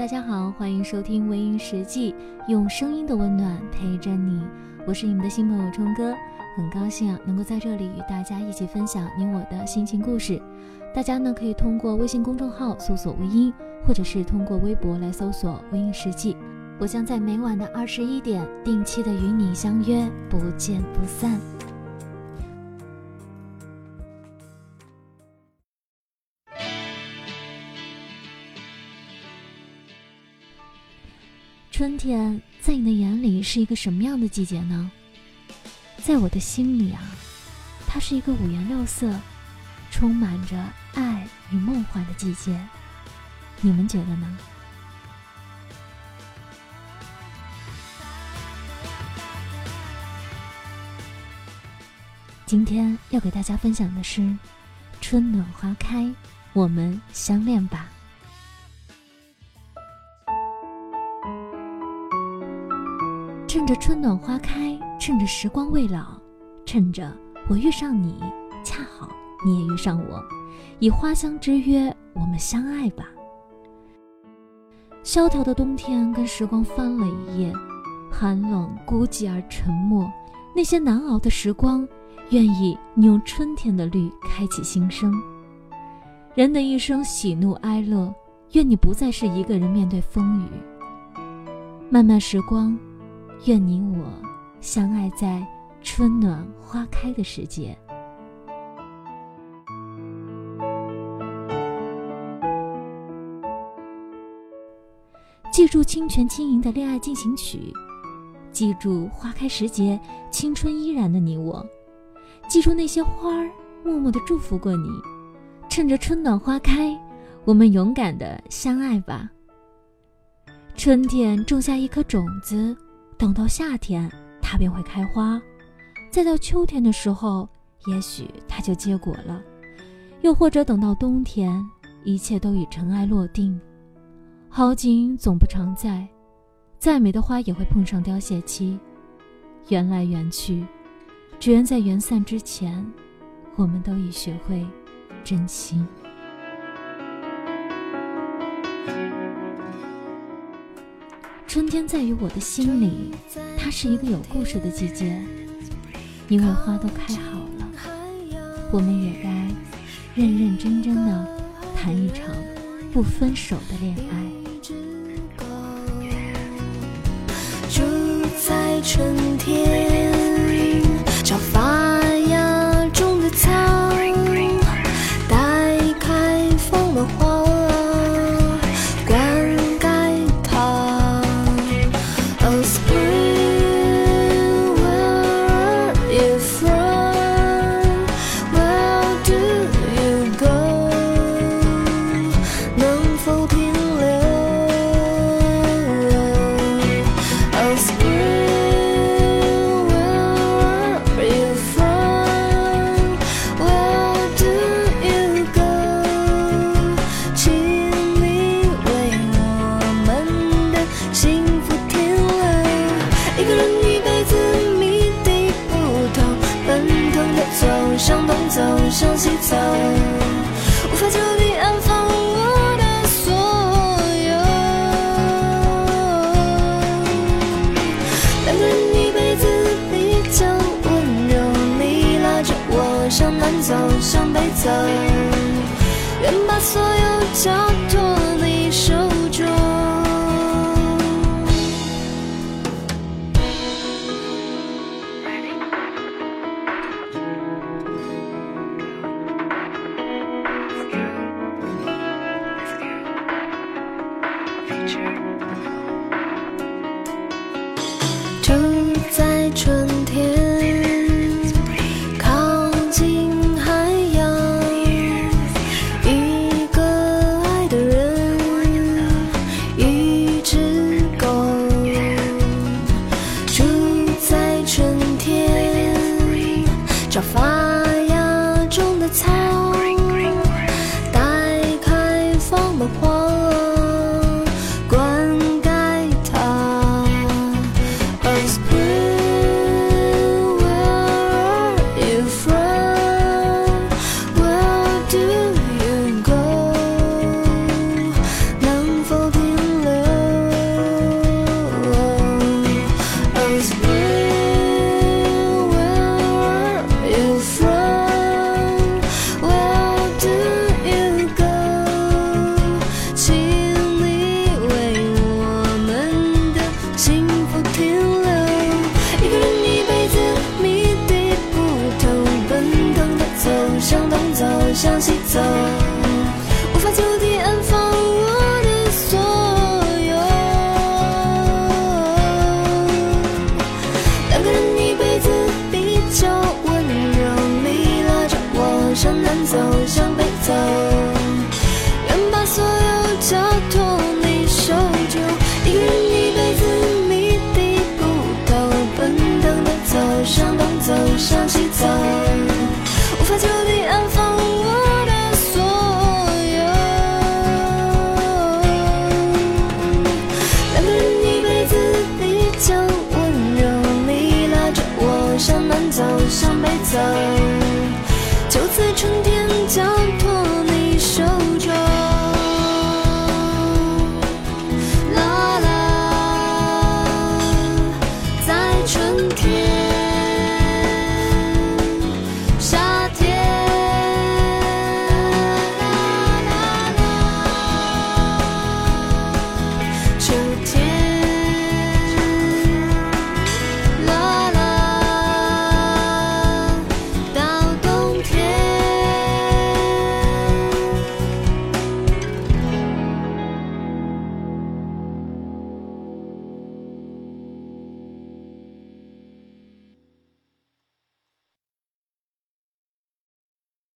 大家好，欢迎收听《微音实际》，用声音的温暖陪着你。我是你们的新朋友冲哥，很高兴啊，能够在这里与大家一起分享你我的心情故事。大家呢可以通过微信公众号搜索“微音”，或者是通过微博来搜索“微音实际”。我将在每晚的二十一点定期的与你相约，不见不散。春天在你的眼里是一个什么样的季节呢？在我的心里啊，它是一个五颜六色、充满着爱与梦幻的季节。你们觉得呢？今天要给大家分享的是“春暖花开，我们相恋吧”。着春暖花开，趁着时光未老，趁着我遇上你，恰好你也遇上我，以花香之约，我们相爱吧。萧条的冬天跟时光翻了一页，寒冷孤寂而沉默。那些难熬的时光，愿意你用春天的绿开启新生。人的一生喜怒哀乐，愿你不再是一个人面对风雨。漫漫时光。愿你我相爱在春暖花开的时节。记住清泉轻盈的恋爱进行曲，记住花开时节青春依然的你我，记住那些花儿默默的祝福过你。趁着春暖花开，我们勇敢的相爱吧。春天种下一颗种子。等到夏天，它便会开花；再到秋天的时候，也许它就结果了；又或者等到冬天，一切都已尘埃落定。好景总不常在，再美的花也会碰上凋谢期。缘来缘去，只愿在缘散之前，我们都已学会珍惜。春天在于我的心里，它是一个有故事的季节，因为花都开好了，我们也该认认真真的谈一场不分手的恋爱。住在春天。所有交托你手中。向西走。